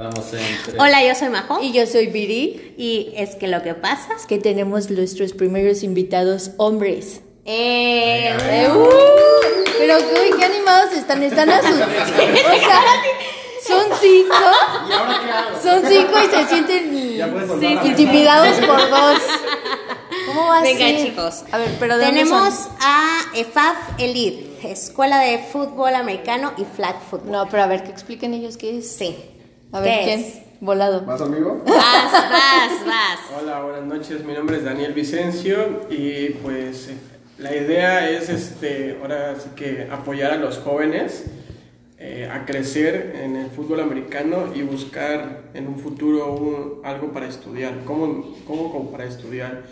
Hola, yo soy Majo. Y yo soy Viri. Y es que lo que pasa es que tenemos nuestros primeros invitados hombres. Eh, uh, pero uy, qué animados están, están asustados. O sea, son cinco. ¿Y ahora qué hago? Son cinco y se sienten intimidados por dos. ¿Cómo va a Venga, ser? chicos. A ver, pero ¿de Tenemos a EFAF Elite, Escuela de Fútbol Americano y Flag Football. No, pero a ver, que expliquen ellos qué es. Sí. A ver, ¿Qué ¿quién? es? Volado. ¿Vas, amigo? Vas, vas, vas. Hola, buenas noches. Mi nombre es Daniel Vicencio y pues eh, la idea es este, ahora sí que apoyar a los jóvenes eh, a crecer en el fútbol americano y buscar en un futuro un- algo para estudiar. ¿Cómo, cómo como para estudiar?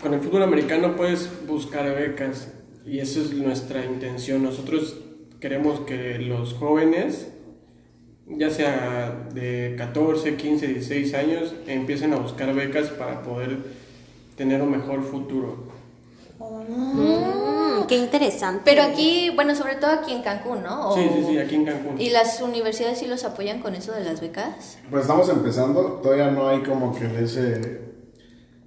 Con el fútbol americano puedes buscar becas y esa es nuestra intención. Nosotros queremos que los jóvenes ya sea de 14, 15, 16 años, empiecen a buscar becas para poder tener un mejor futuro. Mm, qué interesante. Pero aquí, bueno, sobre todo aquí en Cancún, ¿no? O- Sí, sí, sí, aquí en Cancún. ¿Y las universidades sí los apoyan con eso de las becas? Pues estamos empezando, todavía no hay como que ese...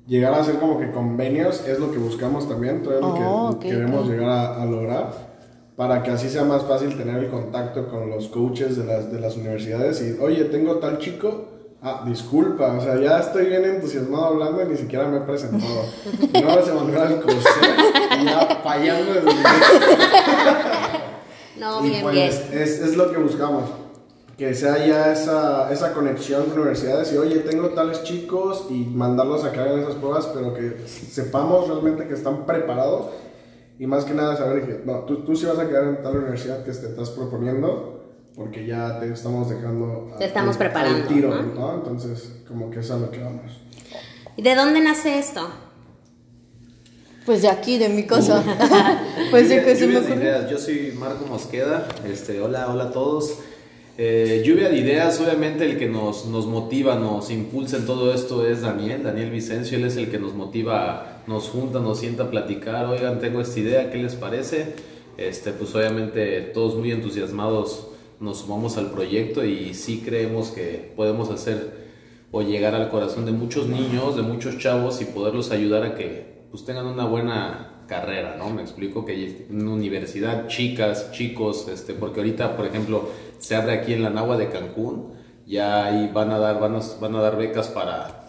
Llegar a hacer como que convenios es lo que buscamos también, todavía lo que Oh, ok, queremos ok. llegar a, a lograr, para que así sea más fácil tener el contacto con los coaches de las, de las universidades y, oye, tengo tal chico, ah, disculpa, o sea, ya estoy bien entusiasmado hablando y ni siquiera me he presentado. Mi nombre es Emanuel Alcocer y ya fallando desde el no, bien, pues bien. Es, es lo que buscamos. Que sea ya esa, esa conexión con universidades y oye, tengo tales chicos y mandarlos a que hagan esas pruebas, pero que sepamos realmente que están preparados y más que nada saber que no, tú, tú sí vas a quedar en tal universidad que te estás proponiendo porque ya te estamos dejando a- Te estamos preparando, al tiro, ¿no? ¿no? Entonces, como que es a lo que vamos. ¿Y de dónde nace esto? Pues de aquí, de mi casa. pues de Lluvia- me lluvias de ideas. Yo soy Marco Mosqueda. Este, hola, hola a todos. Eh, lluvia de ideas, obviamente el que nos, nos motiva, nos impulsa en todo esto es Daniel, Daniel Vicencio, él es el que nos motiva, nos junta, nos sienta a platicar, oigan, tengo esta idea, ¿qué les parece? Este, pues obviamente todos muy entusiasmados nos sumamos al proyecto y sí creemos que podemos hacer o llegar al corazón de muchos niños, de muchos chavos y poderlos ayudar a que pues tengan una buena carrera, ¿no? Me explico que en universidad, chicas, chicos, este, porque ahorita, por ejemplo, se abre aquí en la Nahua de Cancún, ya ahí van a dar, van a, van a dar becas para,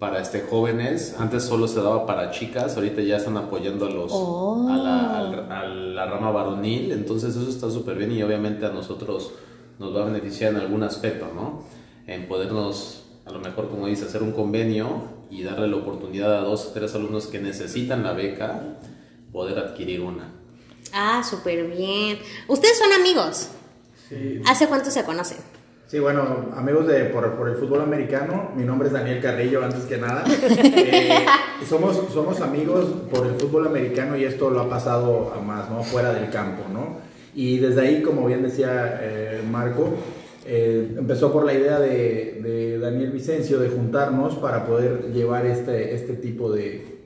para este, jóvenes, antes solo se daba para chicas, ahorita ya están apoyando a los, a, la, al- a la rama varonil, entonces eso está súper bien y obviamente a nosotros nos va a beneficiar en algún aspecto, ¿no? En podernos, a lo mejor como dice, hacer un convenio y darle la oportunidad a dos o tres alumnos que necesitan la beca, poder adquirir una. Ah, súper bien. ¿Ustedes son amigos? Sí. ¿Hace cuánto se conocen? Sí, bueno, amigos de por, por el fútbol americano, mi nombre es Daniel Carrillo, antes que nada. Eh, somos, somos amigos por el fútbol americano y esto lo ha pasado a más, ¿no? Fuera del campo, ¿no? Y desde ahí, como bien decía eh, Marco, eh, empezó por la idea de, de Daniel Vicencio de juntarnos para poder llevar este, este tipo de,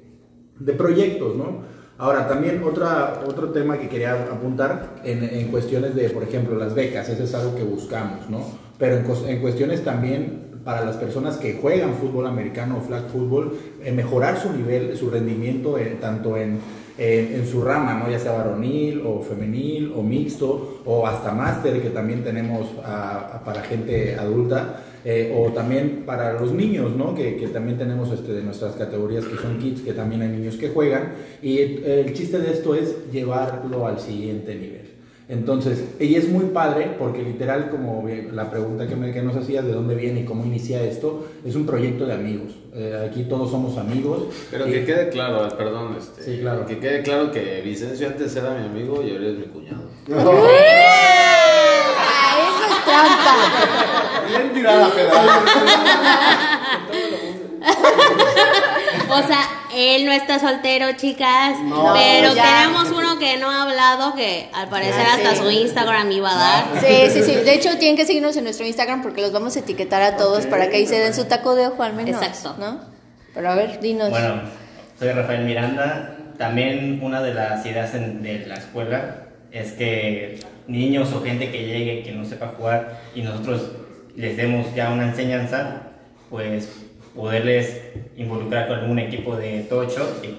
de proyectos, ¿no? Ahora, también otra, otro tema que quería apuntar en, en cuestiones de, por ejemplo, las becas, eso es algo que buscamos, ¿no? Pero en, en cuestiones también para las personas que juegan fútbol americano o flag fútbol, eh, mejorar su nivel, su rendimiento, eh, tanto en, en, su rama, ¿no? Ya sea varonil o femenil o mixto o hasta máster que también tenemos para gente adulta. Eh, o también para los niños, ¿no? Que, que también tenemos este, de nuestras categorías que son kids, que también hay niños que juegan. Y el chiste de esto es llevarlo al siguiente nivel. Entonces, y es muy padre porque literal, como la pregunta que, me, que nos hacías de dónde viene y cómo inicia esto, es un proyecto de amigos. Eh, aquí todos somos amigos. Pero Y- que quede claro, perdón, este, Sí, claro. que quede claro que Vicencio antes era mi amigo y ahora es mi cuñado. Ah, eso es trampa. Bien tirada. O sea, él no está soltero, chicas, No, pero ya. tenemos uno que no ha hablado, que al parecer Ah, hasta sí. su Instagram iba a dar. Sí, sí, sí. De hecho, tienen que seguirnos en nuestro Instagram porque los vamos a etiquetar a todos para que ahí se den su taco de ojo al menos. Exacto. ¿No? Pero a ver, dinos. Bueno, soy Rafael Miranda. También una de las ideas en- de la escuela es que niños o gente que llegue que no sepa jugar y nosotros les demos ya una enseñanza, pues poderles involucrar con algún equipo de tocho, que,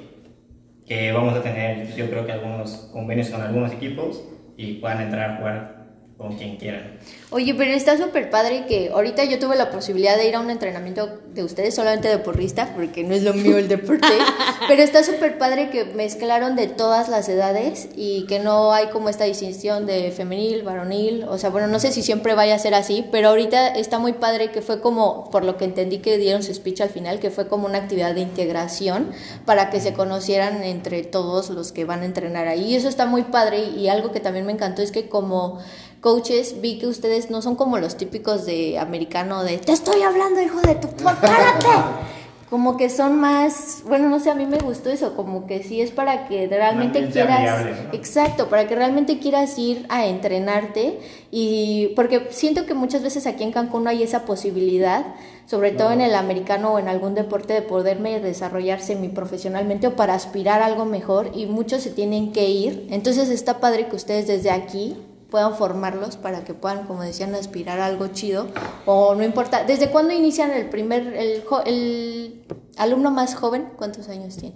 que vamos a tener yo creo que algunos convenios con algunos equipos y puedan entrar a jugar con quien quieran. Oye, pero está súper padre que ahorita yo tuve la posibilidad de ir a un entrenamiento de ustedes, solamente de porrista, porque no es lo mío el deporte, pero está súper padre que mezclaron de todas las edades y que no hay como esta distinción de femenil, varonil, o sea, bueno, no sé si siempre vaya a ser así, pero ahorita está muy padre que fue como, por lo que entendí que dieron su speech al final, que fue como una actividad de integración para que se conocieran entre todos los que van a entrenar ahí. Y eso está muy padre y algo que también me encantó es que como coaches, vi que ustedes no son como los típicos de americano de te estoy hablando, hijo de tu párate. Como que son más, bueno, no sé, a mí me gustó eso, como que sí es para que realmente quieras, amigable, ¿no? exacto, para que realmente quieras ir a entrenarte y porque siento que muchas veces aquí en Cancún no hay esa posibilidad, sobre todo en el americano o en algún deporte de poderme desarrollar semiprofesionalmente o para aspirar a algo mejor y muchos se tienen que ir, entonces está padre que ustedes desde aquí puedan formarlos para que puedan, como decían, aspirar a algo chido o no importa. ¿Desde cuándo inician el primer, el, alumno más joven? ¿Cuántos años tiene?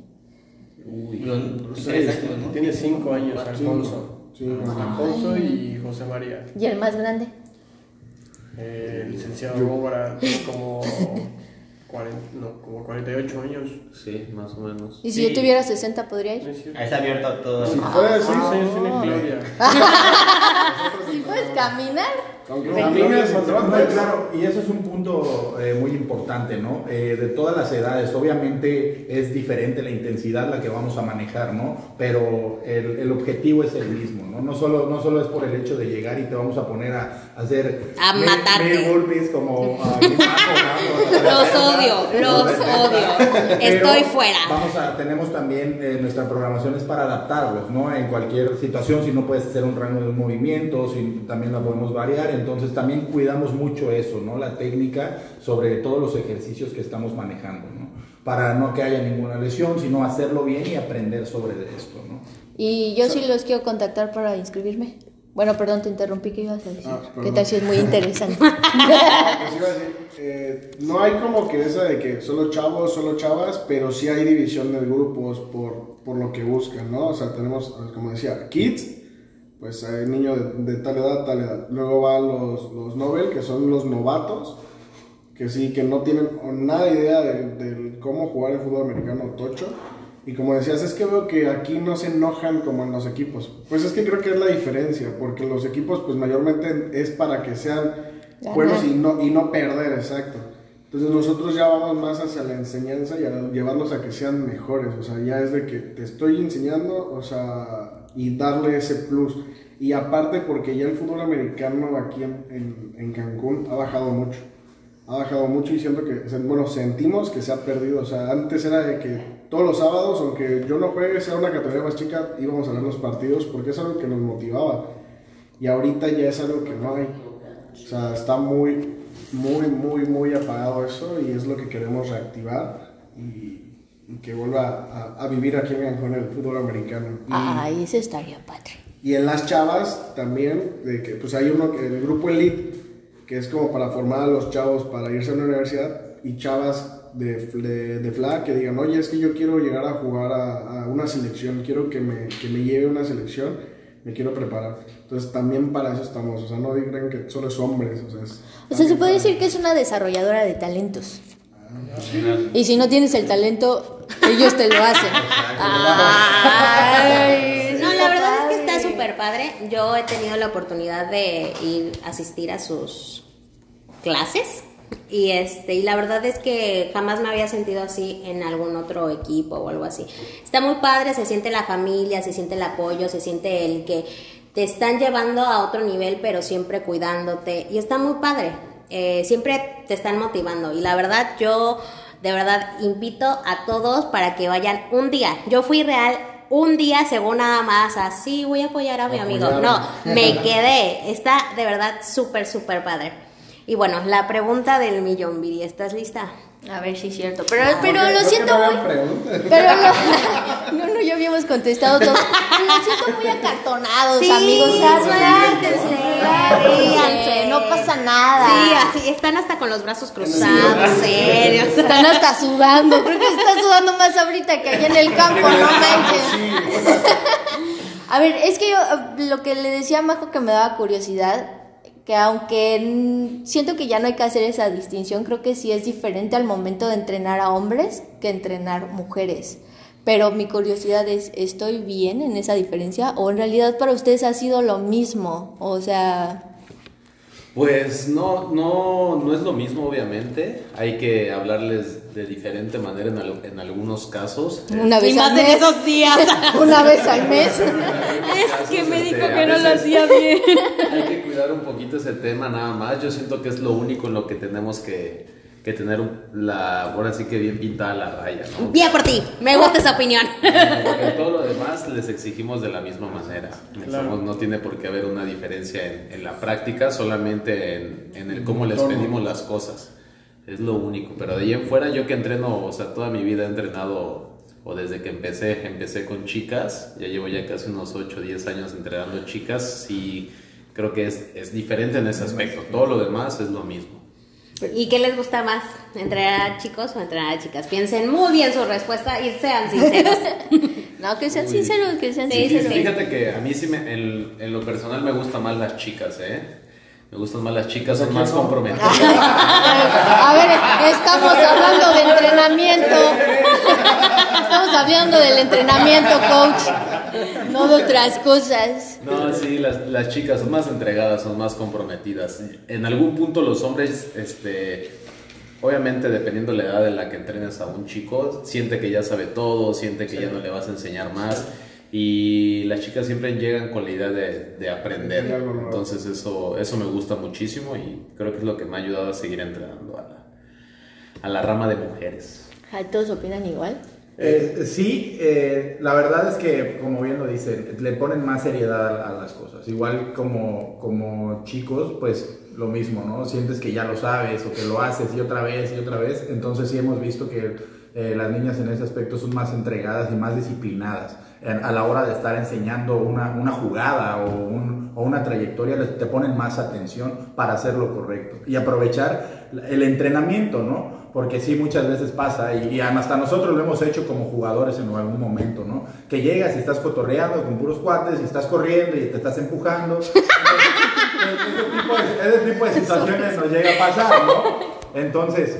Años, ¿no? Tiene cinco años Alfonso. Sí, Alfonso y José María. ¿Y el más grande? Eh, el licenciado tiene como, 40, no, como 48 años. Sí, más o menos. ¿Y si Sí. yo tuviera 60 podría ¿No ir? Ahí está abierto a todo. Si fuera así, ¿Cuántos años tiene Claudia? ¿Sí puedes caminar? No, caminas, no, no, no, claro, y eso es un punto eh, muy importante, ¿no? Eh, de todas las edades, obviamente es diferente la intensidad la que vamos a manejar, ¿no? Pero el, el objetivo es el mismo, ¿no? No solo, no solo es por el hecho de llegar y te vamos a poner a, a hacer A matarte. mil golpes como a ¿no? Los odio, los odio. Estoy fuera. Vamos a, tenemos también eh, nuestra programación es para adaptarlos, ¿no? En cualquier situación, si no puedes hacer un rango de un movimiento, si también la podemos variar, entonces también cuidamos mucho eso, ¿no? La técnica sobre todos los ejercicios que estamos manejando, ¿no? Para no que haya ninguna lesión, sino hacerlo bien y aprender sobre esto, ¿no? Y yo sí los quiero contactar para inscribirme. Bueno, perdón, te interrumpí, ¿qué ibas a decir? Ah, ¿Qué tal si es muy interesante? Pues iba a decir, eh, no hay como que esa de que solo chavos, solo chavas, pero sí hay división de grupos por, por lo que buscan, ¿no? O sea, tenemos, como decía, kids, pues hay niños de, de tal edad, tal edad. Luego van los, los Nobel, que son los novatos, que sí, que no tienen nada de idea de, de cómo jugar el fútbol americano tocho. Y como decías, es que veo que aquí no se enojan como en los equipos. Pues es que creo que es la diferencia, porque los equipos pues mayormente es para que sean Ganar. buenos y no, y no perder, exacto. Entonces nosotros ya vamos más hacia la enseñanza y a llevarlos a que sean mejores. O sea, ya es de que te estoy enseñando, o sea, y darle ese plus. Y aparte porque ya el fútbol americano aquí en, en- en Cancún ha bajado mucho. Ha bajado mucho y siento que, bueno, sentimos que se ha perdido. O sea, antes era de que todos los sábados, aunque yo no juegue, sea una categoría más chica, íbamos a ver los partidos porque es algo que nos motivaba. Y ahorita ya es algo que no hay. O sea, está muy, muy, muy, muy apagado eso y es lo que queremos reactivar y, y que vuelva a, a vivir aquí en Cancún el fútbol americano. Y, Ay, eso estaría padre. y en las chavas también, de que pues hay uno, que el grupo Elite, que es como para formar a los chavos para irse a una universidad y chavas de, de, de flag que digan, oye, es que yo quiero llegar a jugar a, a una selección, quiero que me, que me lleve a una selección, me quiero preparar. Entonces también para eso estamos, o sea, no digan que solo es hombres, o sea, es O sea, se puede decir que es una desarrolladora de talentos. Y si no tienes el talento, ellos te lo hacen. Ay, No, la verdad es que está súper padre. Yo he tenido la oportunidad de ir a asistir a sus clases y este y la verdad es que jamás me había sentido así en algún otro equipo o algo así. Está muy padre, se siente la familia, se siente el apoyo, se siente el que te están llevando a otro nivel, pero siempre cuidándote y está muy padre. Eh, siempre te están motivando y la verdad yo de verdad invito a todos para que vayan un día. Yo fui real un día según nada más así voy a apoyar a mi amigo. No, me quedé. Está de verdad súper, súper padre. Y bueno, la pregunta del millón, Viri, ¿estás lista? A ver si es cierto. Pero, Porque pero lo siento no muy. Pero no, no, no, ya habíamos contestado todo. Lo siento muy acartonados, amigos. suéltense. no pasa nada. Sí, así, están hasta con los brazos cruzados, serios. Están hasta sudando. Creo que está sudando más ahorita que allá en el campo, no manches. A ver, es que yo lo que le decía a Majo que me daba curiosidad, que aunque siento que ya no hay que hacer esa distinción, creo que sí es diferente al momento de entrenar a hombres que entrenar mujeres. Pero mi curiosidad es, ¿estoy bien en esa diferencia? ¿O en realidad para ustedes ha sido lo mismo? O sea, Pues no, no, no es lo mismo, obviamente. Hay que hablarles de diferente manera en, al- en algunos casos. una vez Y más al en mes. esos días. Una vez al mes. Es que me Este, dijo a que no lo hacía bien. Hay que cuidar un poquito ese tema nada más. Yo siento que es lo único en lo que tenemos que, que tener la, ahora sí que bien pintada la raya, ¿no? Bien por ti, me gusta esa opinión. Porque todo lo demás les exigimos de la misma manera. Claro. Somos- no tiene por qué haber una diferencia en, en la práctica, solamente en, en el cómo les pedimos las cosas. Es lo único. Pero de ahí en fuera, yo que entreno, o sea, toda mi vida he entrenado, o desde que empecé, empecé con chicas, ya llevo ya casi unos 8 o 10 años entrenando chicas, y creo que es, es diferente en ese aspecto. Todo lo demás es lo mismo. ¿Y qué les gusta más? ¿Entrenar a chicos o entrenar a chicas? Piensen muy bien su respuesta y sean sinceros. No, que sean sinceros, que sean Sí, sinceros. sí, Fíjate que a mí sí, me, en, en lo personal me gustan más las chicas, ¿eh? Me gustan más las chicas, son más comprometidas. A ver, estamos hablando de entrenamiento. Estamos hablando del entrenamiento, coach. No de otras cosas. No, sí, las, las chicas son más entregadas, son más comprometidas. En algún punto los hombres, este, obviamente dependiendo la edad en la que entrenes a un chico, siente que ya sabe todo, siente que ya no le vas a enseñar más. Y las chicas siempre llegan con la idea de, de aprender. De. Entonces eso, eso me gusta muchísimo y creo que es lo que me ha ayudado a seguir entrenando a la, a la rama de mujeres. ¿Todos opinan igual? Eh, sí, eh, la verdad es que, como bien lo dicen, le ponen más seriedad a, las cosas. Igual como, como chicos, pues lo mismo, ¿no? Sientes que ya lo sabes o que lo haces y otra vez y otra vez. Entonces sí hemos visto que eh, las niñas en ese aspecto son más entregadas y más disciplinadas. A la hora de estar enseñando una, una jugada o, o una trayectoria, te ponen más atención para hacer lo correcto y aprovechar el entrenamiento, ¿no? Porque sí, muchas veces pasa, y, y hasta nosotros lo hemos hecho como jugadores en algún momento, ¿no? Que llegas y estás cotorreando con puros cuates y estás corriendo y te estás empujando. Entonces, ese, tipo de, ese tipo de situaciones nos llega a pasar, ¿no? Entonces,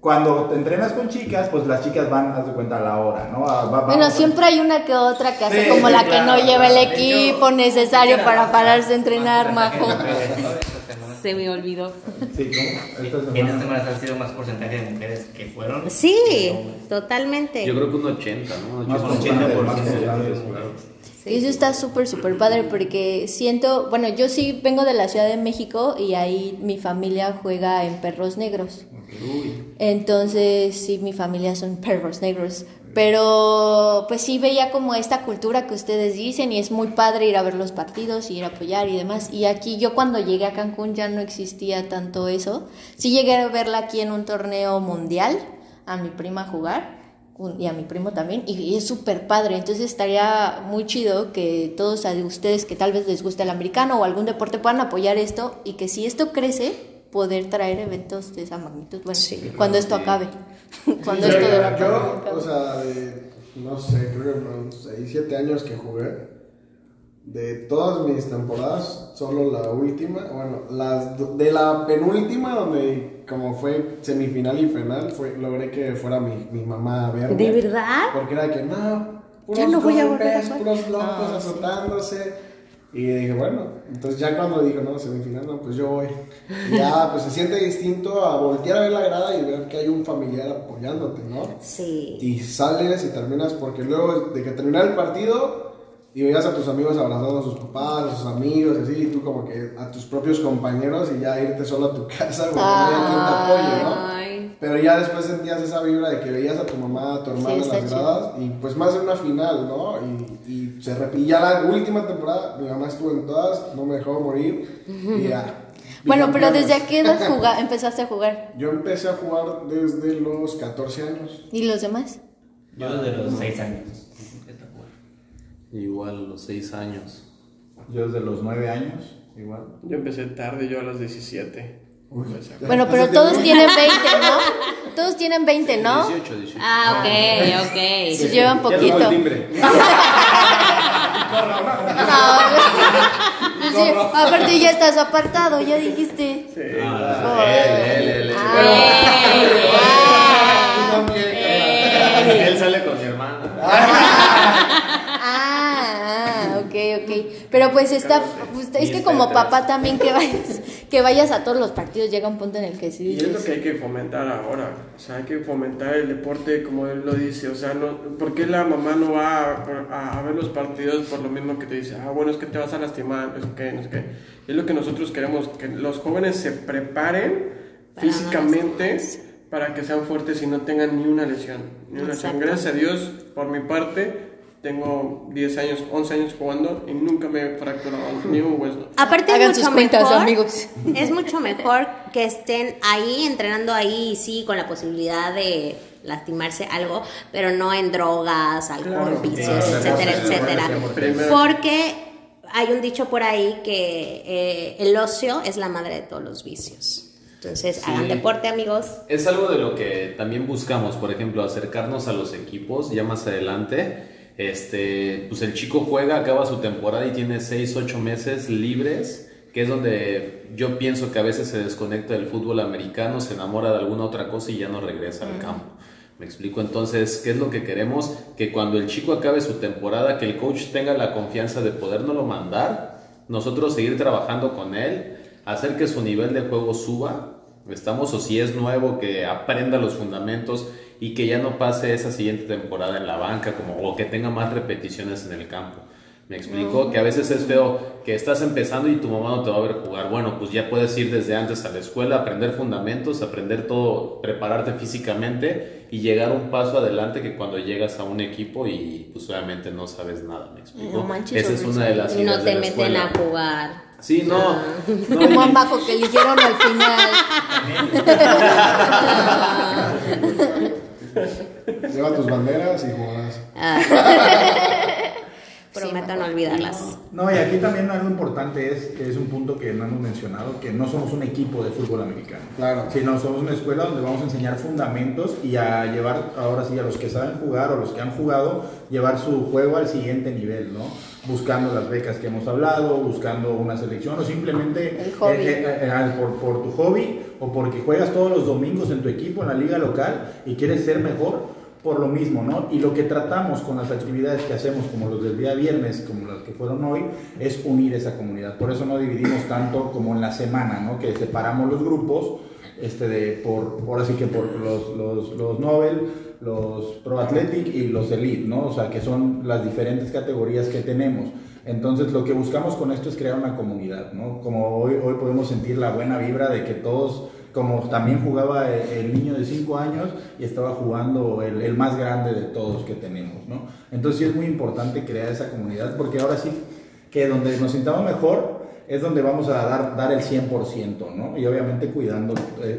cuando te entrenas con chicas, pues las chicas van, haz de cuenta, a la hora, ¿no? A- va- Bueno, a- siempre hay una que otra que hace Sí, como sí, la que no lleva el equipo necesario para pararse a entrenar, majo. Se me olvidó. Sí, En semana- estas semanas han sido más porcentaje de mujeres que fueron. Sí, que totalmente. Yo creo que un 80, ¿no? Más 80%. constante, más 80%, constante, claro. Y eso está súper, súper padre porque siento, bueno, yo sí vengo de la Ciudad de México y ahí mi familia juega en perros negros. Entonces, sí, mi familia son perros negros. Pero, pues sí veía como esta cultura que ustedes dicen y es muy padre ir a ver los partidos y ir a apoyar y demás. Y aquí yo cuando llegué a Cancún ya no existía tanto eso. Sí llegué a verla aquí en un torneo mundial, a mi prima jugar y a mi primo también, y es súper padre. Entonces estaría muy chido que todos a ustedes que tal vez les guste el americano o algún deporte puedan apoyar esto y que si esto crece, poder traer eventos de esa magnitud. Bueno, cuando esto acabe. cuando Sí, esto de yo, pandemia acabe. o sea, de, no sé, creo que fueron 6, 7 años que jugué. De todas mis temporadas, solo la última, bueno, las de la penúltima, donde como fue semifinal y final, fue, logré que fuera mi, mi mamá a verme. ¿De verdad? Porque era que, no, puros Ya no voy a volver a golpes, puros locos Ah, sí. Y dije, bueno, entonces ya cuando dijo, no, semifinal, no, pues yo voy. Y ya, pues se siente distinto a voltear a ver la grada y ver que hay un familiar apoyándote, ¿no? Sí. Y sales y terminas, porque luego de que terminara el partido y veías a tus amigos abrazando a sus papás, a sus amigos, así, y tú como que a tus propios compañeros y ya irte solo a tu casa, porque no había quien te apoye, ¿no? Ay. Pero ya después sentías esa vibra de que veías a tu mamá, a tu hermana en las chido. gradas y pues más de una final, ¿no? Y, y se repite. Ya la última temporada, mi mamá estuvo en todas, no me dejó morir y ya. Bueno, pero. ¿desde a qué edad empezaste a jugar? Yo empecé a jugar desde los 14 años. ¿Y los demás? Yo desde los 6 años. Igual, los 6 años. Yo desde los nueve años. igual. Yo empecé tarde, yo a los 17. Pues, Bueno, pero todos tienen 20, ¿no? Todos tienen 20, ¿no? 18, 18. Ah, ok, Se ok. llevan Ya tocó poquito. No, sí, aparte ya estás apartado, ya dijiste. Sí. Ah, él, él, él, él. Ah, Él sale con mi hermana. ah, ok, ok. Pero pues está, pues, es que como papá también que vayas, que vayas a todos los partidos llega un punto en el que sí Y es lo que hay que fomentar ahora. O sea, hay que fomentar el deporte como él lo dice. O sea, no, ¿por qué la mamá no va a, a ver los partidos por lo mismo que te dice? Ah, bueno, es que te vas a lastimar, qué, no sé qué. Es lo que nosotros queremos, que los jóvenes se preparen Para físicamente para que sean fuertes y no tengan ni una lesión. Ni una lesión. Gracias a Dios, por mi parte, tengo 10 años, 11 años jugando y nunca me he fracturado ni un hueso. Aparte Hagan es sus mucho cuentas, mejor, amigos. es mucho mejor que estén ahí entrenando ahí, sí, con la posibilidad de lastimarse algo, pero no en drogas, alcohol, Claro. vicios, Claro, etcétera, sí, etcétera. Porque hay un dicho por ahí que eh, el ocio es la madre de todos los vicios. Entonces, Sí. hagan deporte, amigos. Es algo de lo que también buscamos, por ejemplo, acercarnos a los equipos ya más adelante. Este, pues el chico juega, acaba su temporada y tiene 6, 8 meses libres, que es donde yo pienso que a veces se desconecta del fútbol americano, se enamora de alguna otra cosa y ya no regresa al campo. Me explico entonces, ¿qué es lo que queremos? Que cuando el chico acabe su temporada, que el coach tenga la confianza de podernoslo mandar, nosotros seguir trabajando con él, hacer que su nivel de juego suba, estamos, o si es nuevo, que aprenda los fundamentos y que ya no pase esa siguiente temporada en la banca, como, o que tenga más repeticiones en el campo. Me explico que a veces es feo que estás empezando y tu mamá no te va a ver jugar. Bueno, pues ya puedes ir desde antes a la escuela, aprender fundamentos, aprender todo, prepararte físicamente y llegar un paso adelante que cuando llegas a un equipo y pues obviamente no sabes nada. Me explico. No manches, Esa es una de las Y no ideas de te la meten escuela. a jugar. Sí, no. no, como y- un bajo que eligieron al final. Lleva tus banderas y jugarás. Prometo no olvidarlas. No, y aquí también algo importante es, que es un punto que no hemos mencionado, que no somos un equipo de fútbol americano. Claro. Sino somos una escuela donde vamos a enseñar fundamentos y a llevar, ahora sí, a los que saben jugar o los que han jugado, llevar su juego al siguiente nivel, ¿no? Buscando las becas que hemos hablado, buscando una selección o simplemente El hobby. eh, eh, eh, por, por tu hobby o porque juegas todos los domingos en tu equipo en la liga local y quieres ser mejor por lo mismo, ¿no? Y lo que tratamos con las actividades que hacemos, como los del día viernes, como las que fueron hoy, es unir esa comunidad. Por eso no dividimos tanto como en la semana, ¿no? Que separamos los grupos, este, de, por, ahora sí que por los, los, los Nobel, los Pro Athletic y los Elite, ¿no? O sea, que son las diferentes categorías que tenemos. Entonces, lo que buscamos con esto es crear una comunidad, ¿no? Como hoy, hoy podemos sentir la buena vibra de que todos como también jugaba el, niño de 5 años y estaba jugando el, el, más grande de todos que tenemos, ¿no? Entonces sí es muy importante crear esa comunidad porque ahora sí que donde nos sintamos mejor es donde vamos a dar, dar el 100%, ¿no? Y obviamente cuidando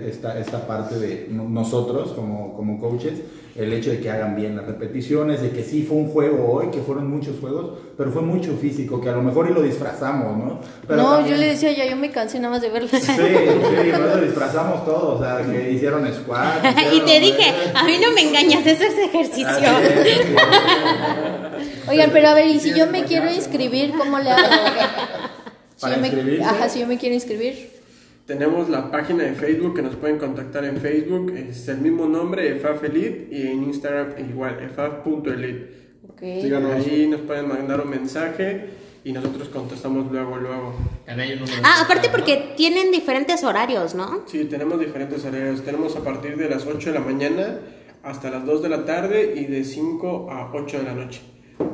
esta, esta parte de nosotros como, como coaches, el hecho de que hagan bien las repeticiones, de que sí fue un juego hoy, que fueron muchos juegos, pero fue mucho físico, que a lo mejor y lo disfrazamos, ¿no? Pero no, también- yo le decía ya, yo me cansé nada más de verlo. Sí, sí, lo disfrazamos todos, o sea, que hicieron squat. y te dije, eh, a mí no me engañas, eso es ejercicio. sí. Oigan, pero a ver, y si yo me quiero inscribir, ¿cómo le hago? Si ¿Para yo me- inscribirse? Ajá, si yo me quiero inscribir. Tenemos la página de Facebook que nos pueden contactar en Facebook, es el mismo nombre, EFAF Elite, y en Instagram igual, efaf.elite. Ok. Síganos. Ahí nos pueden mandar un mensaje y nosotros contestamos luego, luego. Ah, aparte porque tienen diferentes horarios, ¿no? Sí, tenemos diferentes horarios. Tenemos a partir de las 8 de la mañana hasta las 2 de la tarde y de 5 a 8 de la noche.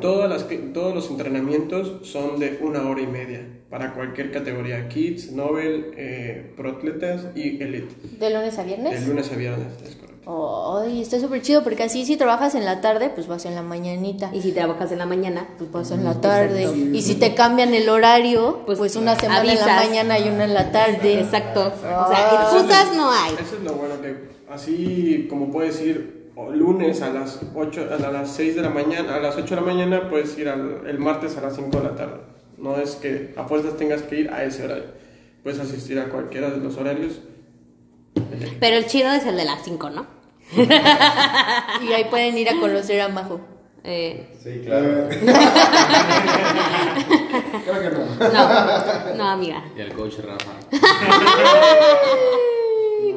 Todas las, todos los entrenamientos son de una hora y media para cualquier categoría, Kids, Nobel, eh, Pro Atletas y Elite. ¿De lunes a De viernes? lunes a viernes, es correcto. Ay, está súper chido porque así si trabajas en la tarde, pues vas en la mañanita. Y si trabajas en la mañana, Pues vas en la tarde. Exacto. Y si te cambian el horario, pues, Pues, una semana en la mañana y una en la tarde. Exacto. O Ah. sea, excusas no hay. Eso es lo bueno que así como puedes ir o lunes a las 8 a las 6 de la mañana, a las 8 de la mañana puedes ir al- el martes a las 5 de la tarde. No es que a fuerzas tengas que ir a ese horario. Puedes asistir a cualquiera de los horarios. Pero el chido es el de las 5, ¿no? Y ahí pueden ir a conocer a Majo. Eh, Sí, claro. Creo que no. no, no, amiga. Y el coach Rafa.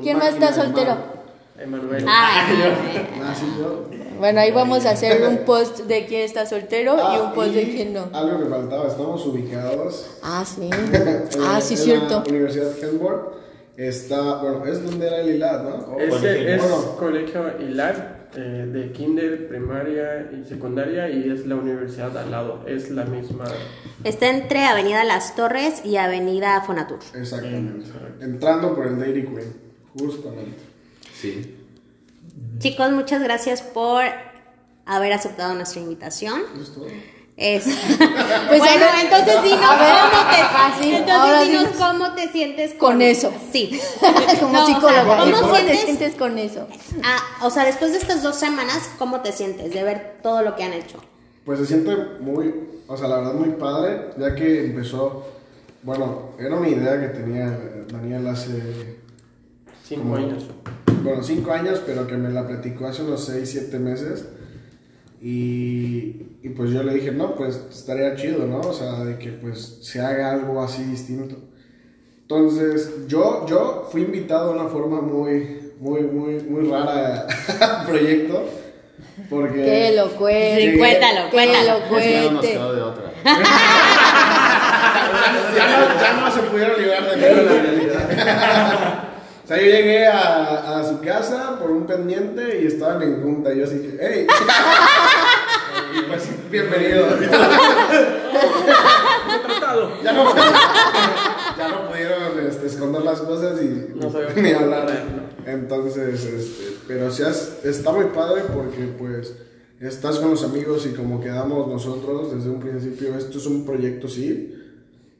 ¿Quién más está soltero? Emanuel. Ah, yo. Bueno, ahí vamos a hacer un post de quién está soltero y un post de y quién no. Algo que faltaba, estamos ubicados. Ah, sí. en- Ah, sí, en cierto. La Universidad Helmholtz está, bueno, es donde era el ILAD, ¿no? Ese es Bueno. colegio ILAR eh, de kinder, primaria y secundaria y es la universidad al lado. Es la misma. Está entre Avenida Las Torres y Avenida Fonatur. Exactamente. Entrando por el Dairy Queen, justamente. Sí. Chicos, muchas gracias por haber aceptado nuestra invitación. ¿Eso es. Pues bueno, ahora- entonces dinos cómo te ah, entonces ahora dinos dinos. cómo te sientes Con eso. Sí. Como No, o sea, psicóloga. ¿cómo ¿Cómo te sientes? sientes con eso? Ah, o sea, después de estas dos semanas, ¿cómo te sientes de ver todo lo que han hecho? Pues se siente muy, o sea, la verdad muy padre, ya que empezó, bueno, era una idea que tenía Daniel hace, Cinco Como- años. bueno, cinco años, pero que me la platicó hace unos seis, siete meses. Y, y pues yo le dije, no, pues estaría chido, ¿no? O sea, de que pues se haga algo así distinto. Entonces, yo, yo fui invitado de una forma muy, muy, muy, muy rara al proyecto. Porque... Que lo cuente. Sí, cuéntalo, que cuéntalo. lo Ya no nos cuente. quedó de otra. ya, no, ya no se pudieron librar de mí. la realidad. O sea, yo llegué a, a su casa por un pendiente y estaban en junta. Y yo así que, ¡hey! y pues, bienvenido. ya, no, ya no pudieron este, esconder las cosas y No ni hablar. Entonces, este, pero sí es- está muy padre porque pues estás con los amigos y como quedamos nosotros desde un principio, esto es un proyecto sí,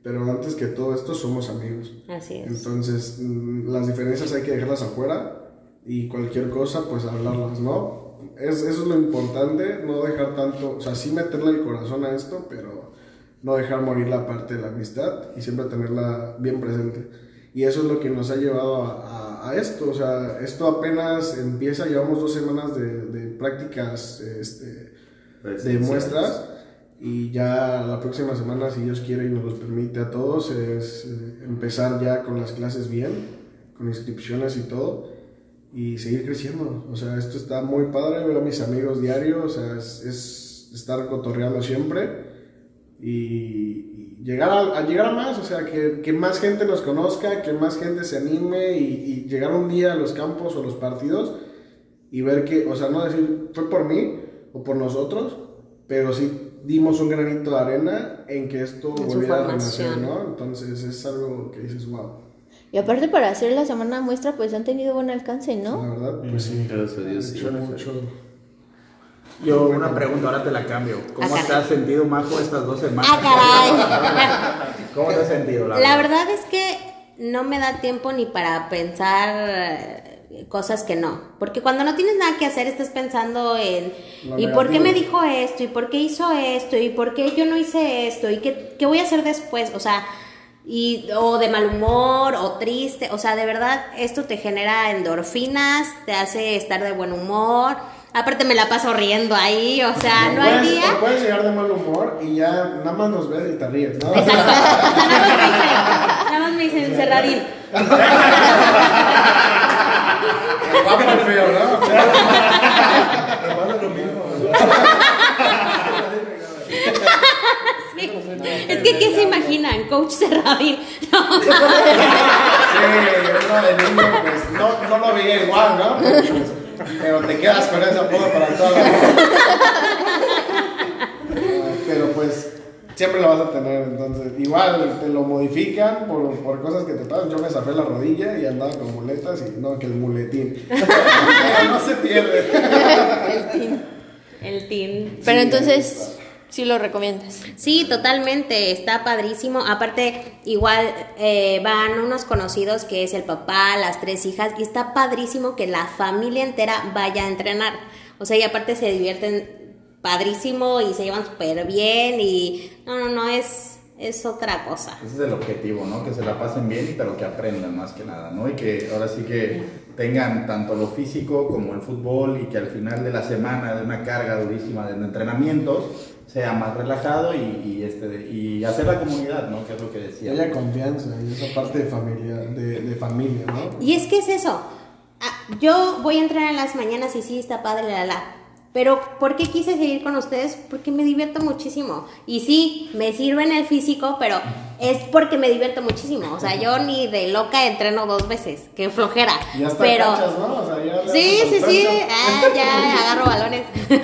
pero antes que todo esto somos amigos. Así es. Entonces, mm, las diferencias hay que dejarlas afuera y cualquier cosa, pues hablarlas, ¿no? Es, eso es lo importante, no dejar tanto, o sea, sí meterle el corazón a esto, pero no dejar morir la parte de la amistad y siempre tenerla bien presente. Y eso es lo que nos ha llevado a, a- a esto, o sea, esto apenas empieza, llevamos dos semanas de, de prácticas este, de muestras y ya la próxima semana, si Dios quiere y nos los permite a todos, es eh, empezar ya con las clases bien, con inscripciones y todo, y seguir creciendo. O sea, esto está muy padre, ver a mis amigos diarios, o sea, es, es estar cotorreando siempre y, y llegar, a, a llegar a más, o sea, que, que más gente nos conozca, que más gente se anime y, y llegar un día a los campos o los partidos y ver que, o sea, no decir fue por mí o por nosotros, pero sí dimos un granito de arena en que esto En volviera a renacer. ¿no? Entonces es algo que dices, wow, Y aparte para hacer la semana muestra, pues han tenido buen alcance, ¿no? la verdad, pues sí. Gracias a Dios, sí. Mucho, mucho. Yo una pregunta, ahora te la cambio. ¿Cómo te has sentido, Majo, estas dos semanas? Ah, caray. ¿Cómo te has sentido? La verdad es que no me da tiempo ni para pensar eh, cosas que no. Porque cuando no tienes nada que hacer, estás pensando en ¿y por qué me dijo esto? ¿Y por qué hizo esto? ¿Y por qué yo no hice esto? ¿Y qué, qué voy a hacer después? O sea, y, o de mal humor, o triste. O sea, de verdad, esto te genera endorfinas, te hace estar de buen humor. Aparte me la paso riendo ahí, o sea, no hay puedes, día. puedes llegar de mal humor y ya nada más nos ves y te ríes, ¿no? Exacto. Nada más me dicen, nada más me dicen cerradín. Guapo el feo, ¿no? Sí. Es que, ¿qué se imaginan? Coach cerradín. No. Sí, uno de niño, pues no, no lo veía igual, ¿no? Pero, pues, pero te quedas con ese apodo para toda la vida. Pero pues siempre lo vas a tener, entonces igual te lo modifican por, por cosas que te pasan. Yo me zafé la rodilla y andaba con muletas y no, que el muletín. Pero no se pierde. El team. Pero entonces, sí lo recomiendas. Sí, totalmente, está padrísimo. Aparte, igual eh, van unos conocidos que es el papá, las tres hijas, y está padrísimo que la familia entera vaya a entrenar. O sea, y aparte se divierten padrísimo y se llevan súper bien y no, no, no, es, es otra cosa. Ese es el objetivo, ¿no? Que se la pasen bien, pero que aprendan más que nada, ¿no? Y que ahora sí que tengan tanto lo físico como el fútbol y que al final de la semana de una carga durísima de entrenamientos sea más relajado y, y, este, y hacer la comunidad, ¿no? Que es lo que Que decía. haya confianza y esa parte de familia, de, de familia, ¿no? Y es que es eso. Ah, yo voy a entrar en las mañanas y sí, está padre, la, la. Pero, ¿por qué quise seguir con ustedes? Porque me divierto muchísimo. Y sí, me sirve en el físico, pero es porque me divierto muchísimo. O sea, yo ni de loca entreno dos veces. Qué flojera. Ya está pero... cachas, ¿no? O sea, ya Sí, sí, sí. Ah, ya agarro balones.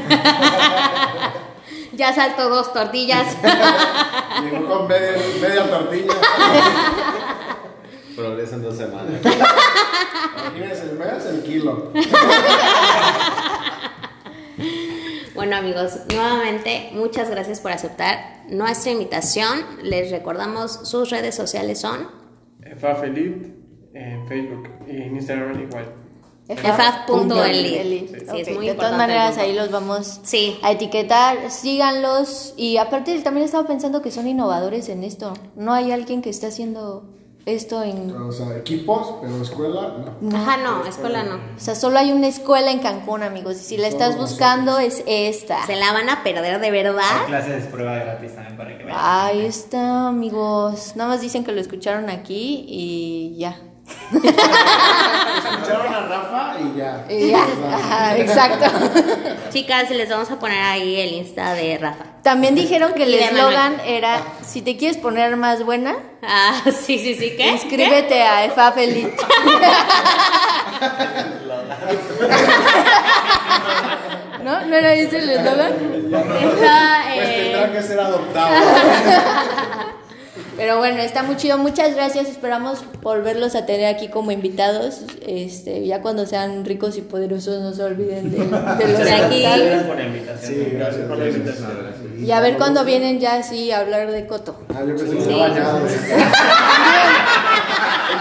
ya salto dos tortillas. Llegó con media, media tortilla. Progresa en dos semanas. Imagínense el mes, el kilo. Bueno amigos, nuevamente muchas gracias por aceptar nuestra invitación. Les recordamos sus redes sociales son FA Felip en Facebook y en Instagram igual. FAF.eli. Sí, Sí, es ok. muy de todas maneras, ahí los vamos Sí. a etiquetar. Síganlos. Y aparte, también estaba pensando que son innovadores en esto. No hay alguien que esté haciendo esto en. O sea, equipos, pero escuela, no. Ajá, no, escuela no. O sea, solo hay una escuela en Cancún, amigos. Y si la estás buscando, es esta. Se la van a perder de Hay verdad. clases de prueba gratis también para que vean. Ahí está, amigos. Nada más dicen que lo escucharon aquí y ya. Escucharon a Rafa y ya. Y ya. Ajá, exacto. Chicas, les vamos a poner ahí el Insta de Rafa. También dijeron que el Y de eslogan era: si te quieres poner más buena, Ah, sí, sí, sí, ¿qué? inscríbete a EFA Feliz. ¿No? ¿No era ese el eslogan? Está, Pues eh, tendrá que ser adoptado. Pero bueno, está muy chido. Muchas gracias. Esperamos volverlos a tener aquí como invitados. Este, ya cuando sean ricos y poderosos, no se olviden de, de los De aquí. Gracias por la invitación. Sí, gracias por la invitación. Y a ver cuándo vienen ya así a hablar de Coto. Ah, yo pensé que.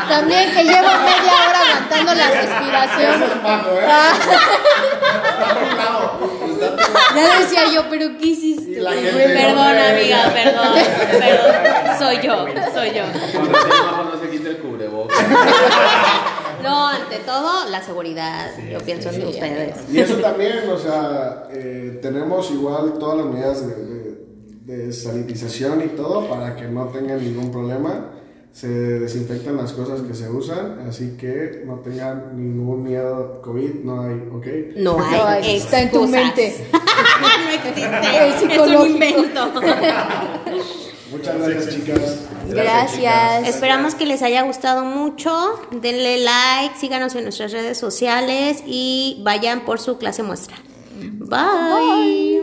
También que llevo media hora aguantando la respiración. Eso es bajo, ¿eh? ya decía yo, pero ¿qué hiciste? Gente Perdón, no amiga, perdón, perdón. Soy yo, soy yo. Cuando no se quite el cubrebocas. No, ante todo, la seguridad. Yo pienso en ustedes. Y eso también, o sea, eh, tenemos igual todas las medidas de, de- de sanitización y todo para que no tengan ningún problema. Se desinfectan las cosas que se usan, así que no tengan ningún miedo. COVID no hay, ¿ok? No hay, No hay, está en tu mente. no existe. Es Es un psicológico. invento. Muchas gracias, chicas. Gracias. Esperamos que les haya gustado mucho. Denle like, síganos en nuestras redes sociales y vayan por su clase muestra. Bye.